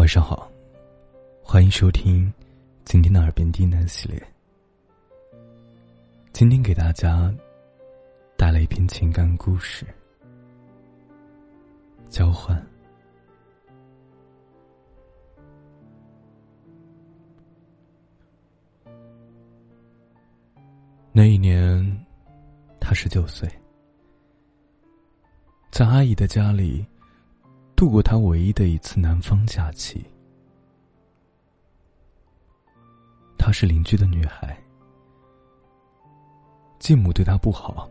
晚上好，欢迎收听今天的耳边低喃系列。今天给大家带来一篇情感故事，交换。那一年，他十九岁，在阿姨的家里。度过他唯一的一次南方假期。她是邻居的女孩，继母对她不好。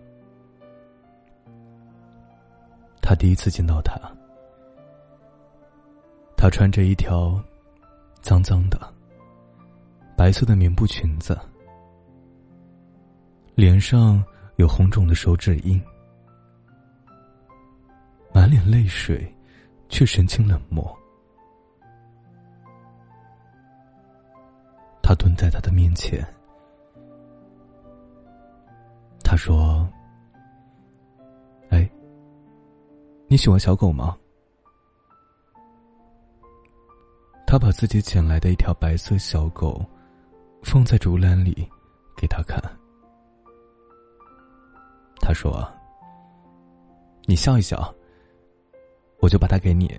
他第一次见到她，她穿着一条脏脏的白色的棉布裙子，脸上有红肿的手指印，满脸泪水。却神情冷漠。他蹲在他的面前，他说：“哎，你喜欢小狗吗？”他把自己捡来的一条白色小狗放在竹篮里，给他看。他说：“你笑一笑。”我就把它给你。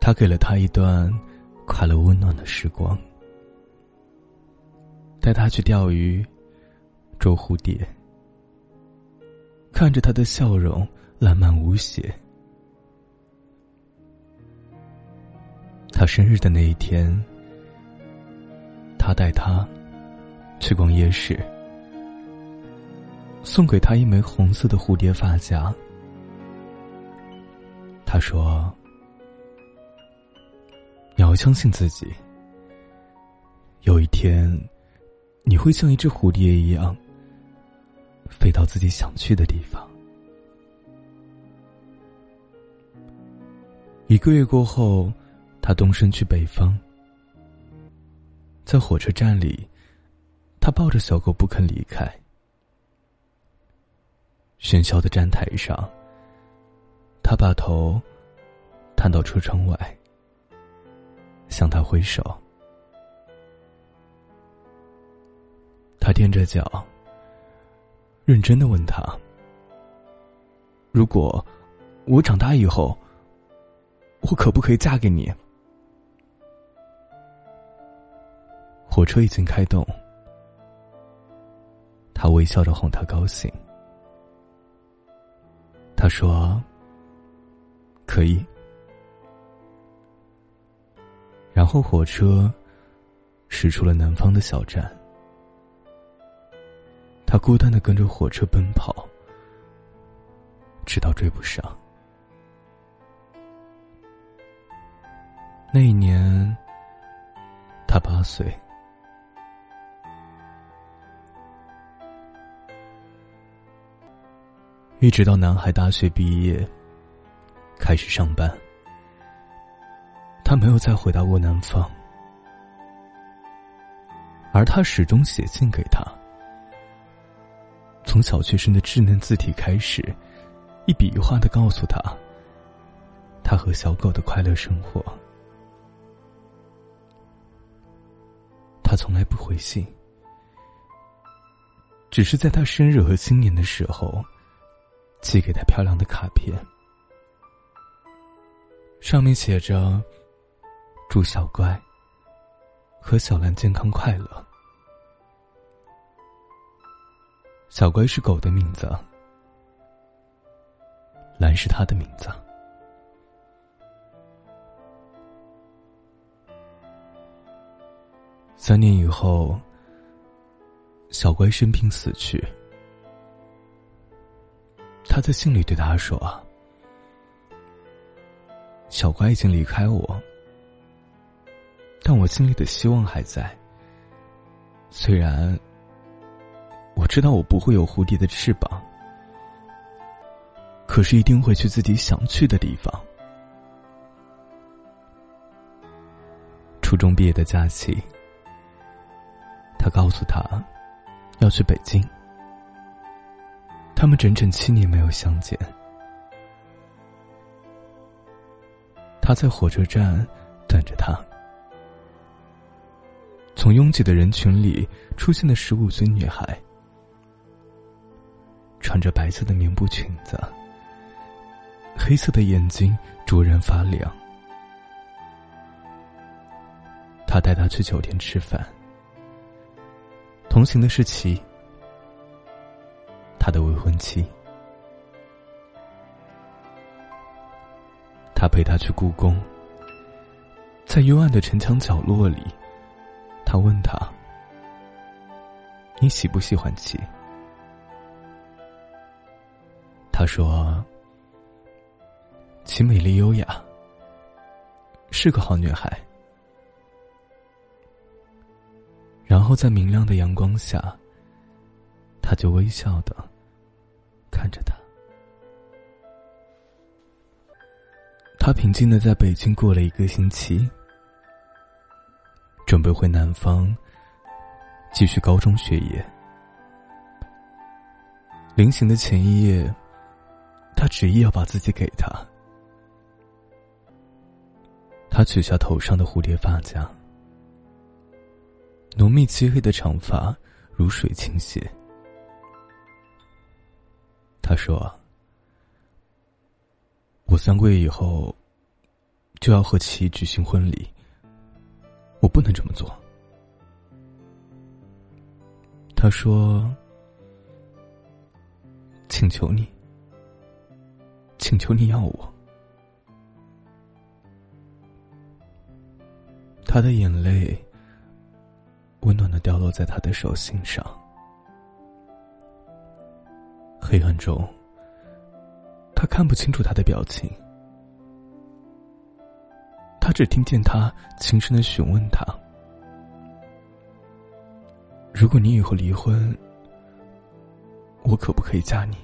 他给了他一段快乐温暖的时光，带他去钓鱼、捉蝴蝶，看着他的笑容烂漫无邪。他生日的那一天，他带他去逛夜市。送给他一枚红色的蝴蝶发夹。他说：“你要相信自己，有一天，你会像一只蝴蝶一样，飞到自己想去的地方。”一个月过后，他动身去北方，在火车站里，他抱着小狗不肯离开。喧嚣的站台上，他把头探到车窗外，向他挥手。他踮着脚，认真的问他：“如果我长大以后，我可不可以嫁给你？”火车已经开动，他微笑着哄他高兴。他说：“可以。”然后火车驶出了南方的小站，他孤单的跟着火车奔跑，直到追不上。那一年，他八岁。一直到男孩大学毕业，开始上班，他没有再回到过南方，而他始终写信给他，从小学生的稚嫩字体开始，一笔一画的告诉他，他和小狗的快乐生活。他从来不回信，只是在他生日和新年的时候。寄给他漂亮的卡片，上面写着：“祝小乖和小兰健康快乐。”小乖是狗的名字，兰是他的名字。三年以后，小乖生病死去。他在信里对他说：“小乖已经离开我，但我心里的希望还在。虽然我知道我不会有蝴蝶的翅膀，可是一定会去自己想去的地方。”初中毕业的假期，他告诉他要去北京。他们整整七年没有相见。他在火车站等着他。从拥挤的人群里出现的十五岁女孩，穿着白色的棉布裙子，黑色的眼睛灼人发亮。他带她去酒店吃饭，同行的是齐，他的未婚妻。他陪她去故宫，在幽暗的城墙角落里。他问他：“你喜不喜欢齐？”他说：“齐美丽优雅，是个好女孩。”然后在明亮的阳光下，他就微笑的看着他。他平静的在北京过了一个星期。准备回南方继续高中学业。临行的前一夜，他执意要把自己给他。他取下头上的蝴蝶发夹，浓密漆黑的长发如水倾泻。他说：“我三个月以后就要和其举行婚礼。”我不能这么做。他说：“请求你，请求你要我。”他的眼泪温暖的掉落在他的手心上。黑暗中，他看不清楚他的表情。他只听见他轻声的询问他：“如果你以后离婚，我可不可以嫁你？”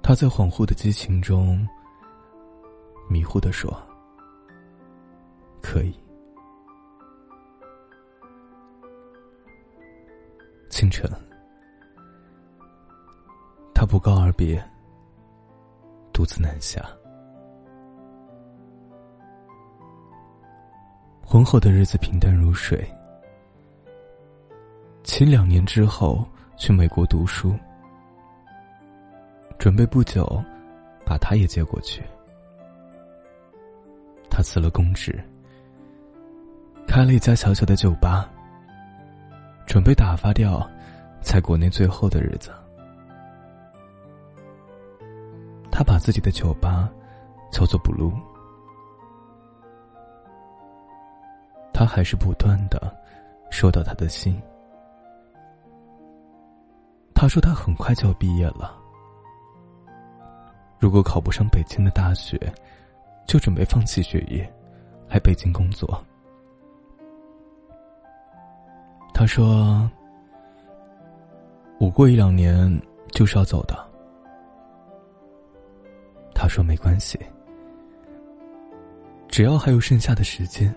他在恍惚的激情中迷糊的说：“可以。”清晨，他不告而别，独自南下。婚后的日子平淡如水。其两年之后去美国读书，准备不久把他也接过去。他辞了公职，开了一家小小的酒吧，准备打发掉在国内最后的日子。他把自己的酒吧叫做 “blue”。他还是不断的收到他的信。他说他很快就要毕业了，如果考不上北京的大学，就准备放弃学业，来北京工作。他说：“我过一两年就是要走的。”他说：“没关系，只要还有剩下的时间。”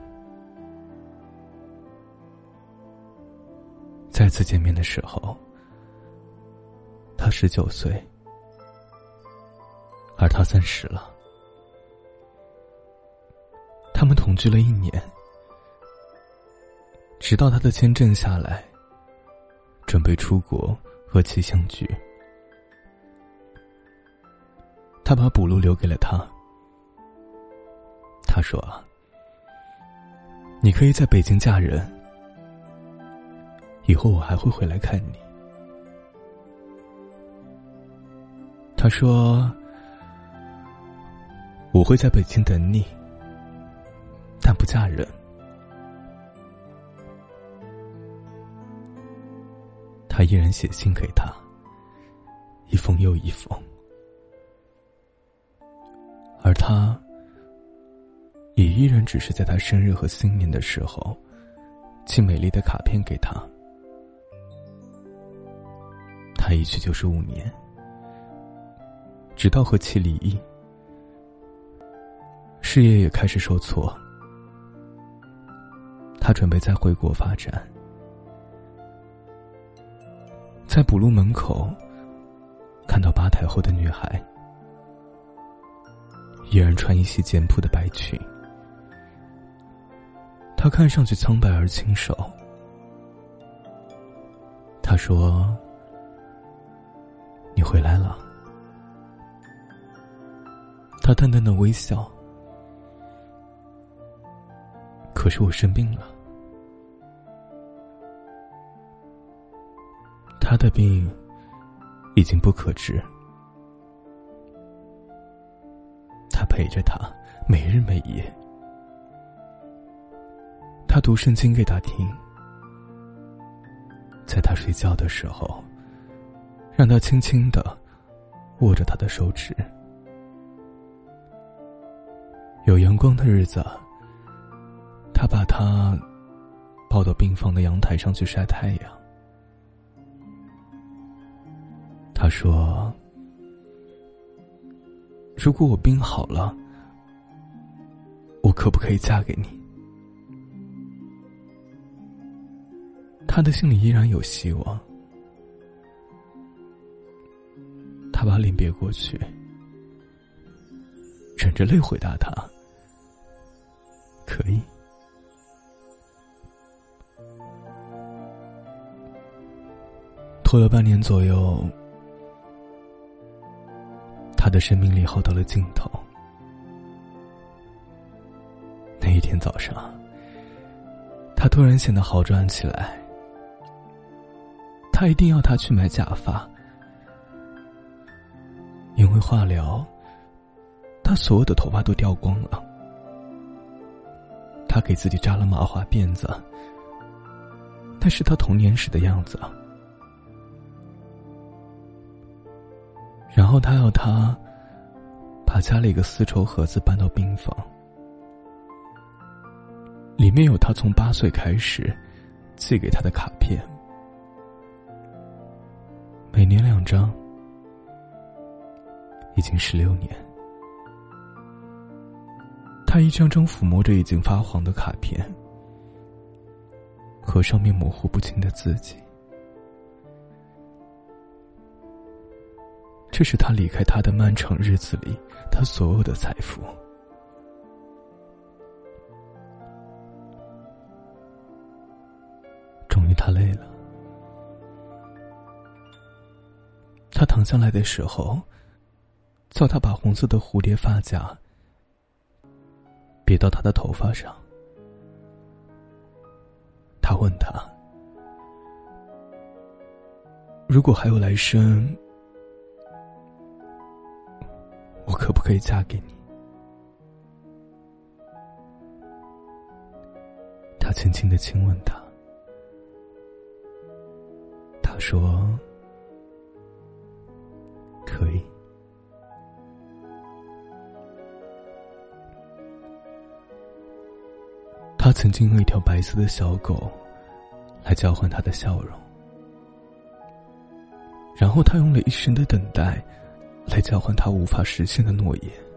再次见面的时候，他十九岁，而他三十了。他们同居了一年，直到他的签证下来，准备出国和其相聚。他把补录留给了他，他说：“你可以在北京嫁人。”以后我还会回来看你。他说：“我会在北京等你，但不嫁人。”他依然写信给他，一封又一封，而他也依然只是在他生日和新年的时候寄美丽的卡片给他。他一去就是五年，直到和其离异，事业也开始受挫。他准备再回国发展，在补录门口看到吧台后的女孩，依然穿一袭简朴的白裙。她看上去苍白而清瘦。他说：“你回来了。”他淡淡的微笑。可是我生病了。他的病已经不可治。他陪着他，每日每夜。他读圣经给他听。在他睡觉的时候，让他轻轻的握着他的手指。有阳光的日子，他把他抱到病房的阳台上去晒太阳。他说：“如果我病好了，我可不可以嫁给你？”他的心里依然有希望。他把脸别过去，忍着泪回答他：“可以。”拖了半年左右，的生命力耗到了尽头。那一天早上，他突然显得好转起来。他一定要他去买假发，因为化疗，他所有的头发都掉光了。他给自己扎了麻花辫子，那是他童年时的样子。然后他要他把家里一个丝绸盒子搬到病房，里面有他从八岁开始寄给他的卡片。每年两张，已经十六年。他一张张抚摸着已经发黄的卡片，和上面模糊不清的字迹。这是他离开他的漫长日子里，他所有的财富。终于，他累了。他躺下来的时候，叫他把红色的蝴蝶发夹别到他的头发上。他问他：“如果还有来生，我可不可以嫁给你？”他轻轻的亲吻他，他说。可以。他曾经用一条白色的小狗来交换他的笑容，然后他用了一生的等待来交换他无法实现的诺言。